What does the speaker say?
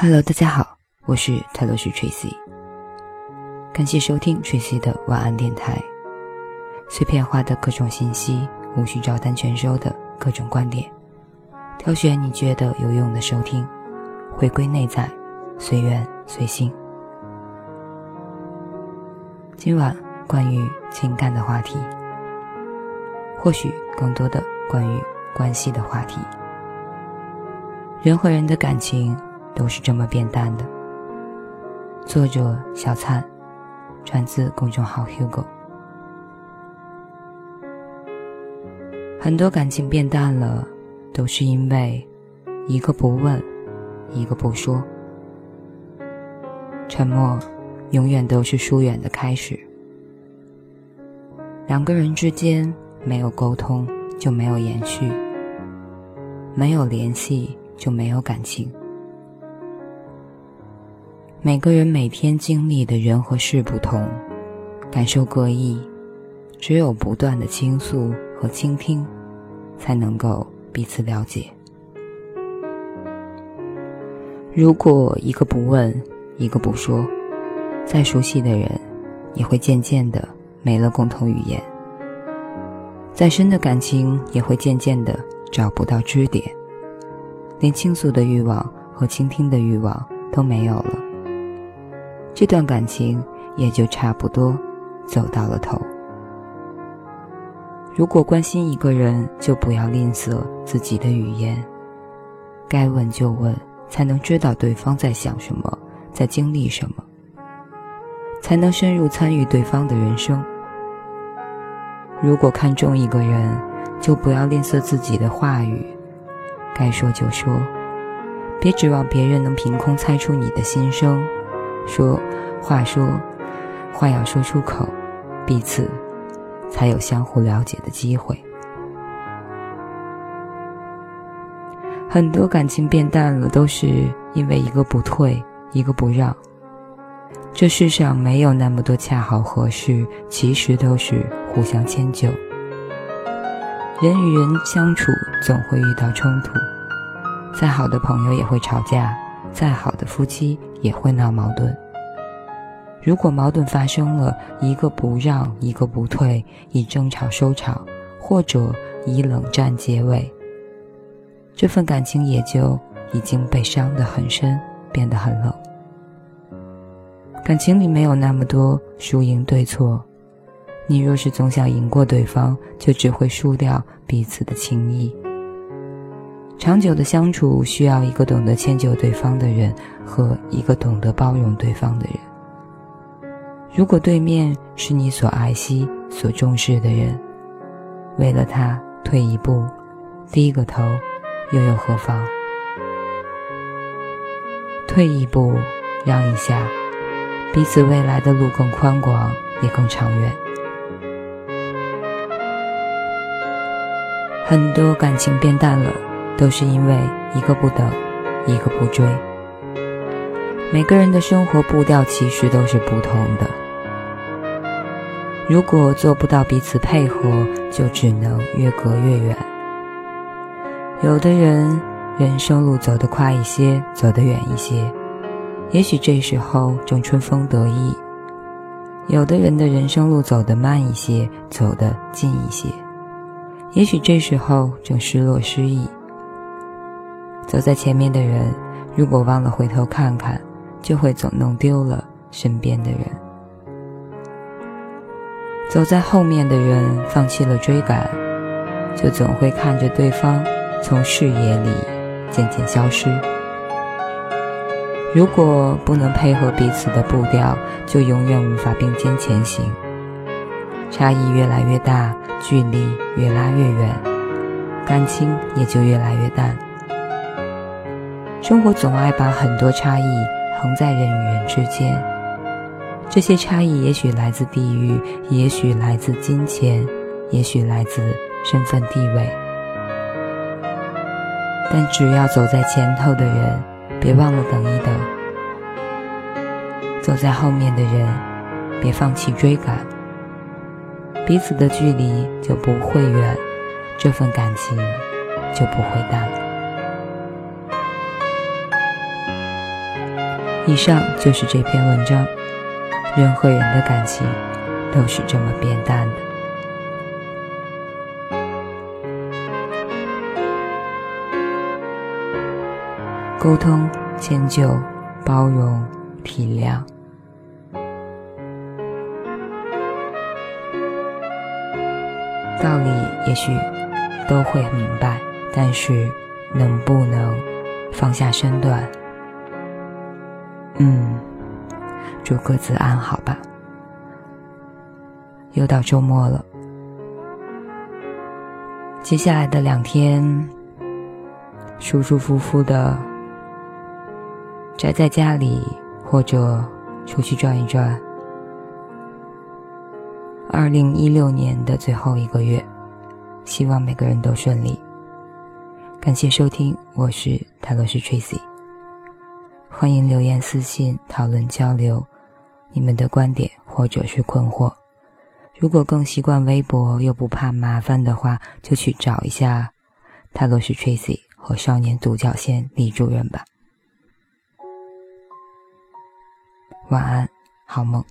Hello，大家好，我是泰罗斯 Tracy，感谢收听 Tracy 的晚安电台，碎片化的各种信息，无需照单全收的各种观点，挑选你觉得有用的收听，回归内在，随缘随心。今晚关于情感的话题，或许更多的关于关系的话题，人和人的感情。都是这么变淡的。作者小灿，传自公众号 Hugo。很多感情变淡了，都是因为一个不问，一个不说。沉默，永远都是疏远的开始。两个人之间没有沟通，就没有延续；没有联系，就没有感情。每个人每天经历的人和事不同，感受各异，只有不断的倾诉和倾听，才能够彼此了解。如果一个不问，一个不说，再熟悉的人，也会渐渐的没了共同语言；再深的感情，也会渐渐的找不到支点，连倾诉的欲望和倾听的欲望都没有了。这段感情也就差不多走到了头。如果关心一个人，就不要吝啬自己的语言，该问就问，才能知道对方在想什么，在经历什么，才能深入参与对方的人生。如果看中一个人，就不要吝啬自己的话语，该说就说，别指望别人能凭空猜出你的心声。说话说话要说出口，彼此才有相互了解的机会。很多感情变淡了，都是因为一个不退，一个不让。这世上没有那么多恰好合适，其实都是互相迁就。人与人相处总会遇到冲突，再好的朋友也会吵架，再好的夫妻。也会闹矛盾。如果矛盾发生了，一个不让，一个不退，以争吵收场，或者以冷战结尾，这份感情也就已经被伤得很深，变得很冷。感情里没有那么多输赢对错，你若是总想赢过对方，就只会输掉彼此的情谊。长久的相处需要一个懂得迁就对方的人和一个懂得包容对方的人。如果对面是你所爱惜、所重视的人，为了他退一步、低个头，又有何妨？退一步，让一下，彼此未来的路更宽广，也更长远。很多感情变淡了。都是因为一个不等，一个不追。每个人的生活步调其实都是不同的。如果做不到彼此配合，就只能越隔越远。有的人人生路走得快一些，走得远一些，也许这时候正春风得意；有的人的人生路走得慢一些，走得近一些，也许这时候正失落失意。走在前面的人，如果忘了回头看看，就会总弄丢了身边的人；走在后面的人，放弃了追赶，就总会看着对方从视野里渐渐消失。如果不能配合彼此的步调，就永远无法并肩前行。差异越来越大，距离越拉越远，感情也就越来越淡。生活总爱把很多差异横在人与人之间，这些差异也许来自地域，也许来自金钱，也许来自身份地位。但只要走在前头的人，别忘了等一等；走在后面的人，别放弃追赶。彼此的距离就不会远，这份感情就不会淡。以上就是这篇文章。人和人的感情都是这么变淡的。沟通、迁就、包容、体谅，道理也许都会明白，但是能不能放下身段？祝各自安好吧。又到周末了，接下来的两天，舒舒服服的。宅在家里，或者出去转一转。二零一六年的最后一个月，希望每个人都顺利。感谢收听，我是泰罗斯 Tracy。欢迎留言私信讨论交流你们的观点或者是困惑。如果更习惯微博又不怕麻烦的话，就去找一下泰罗斯 Tracy 和少年独角仙李主任吧。晚安，好梦。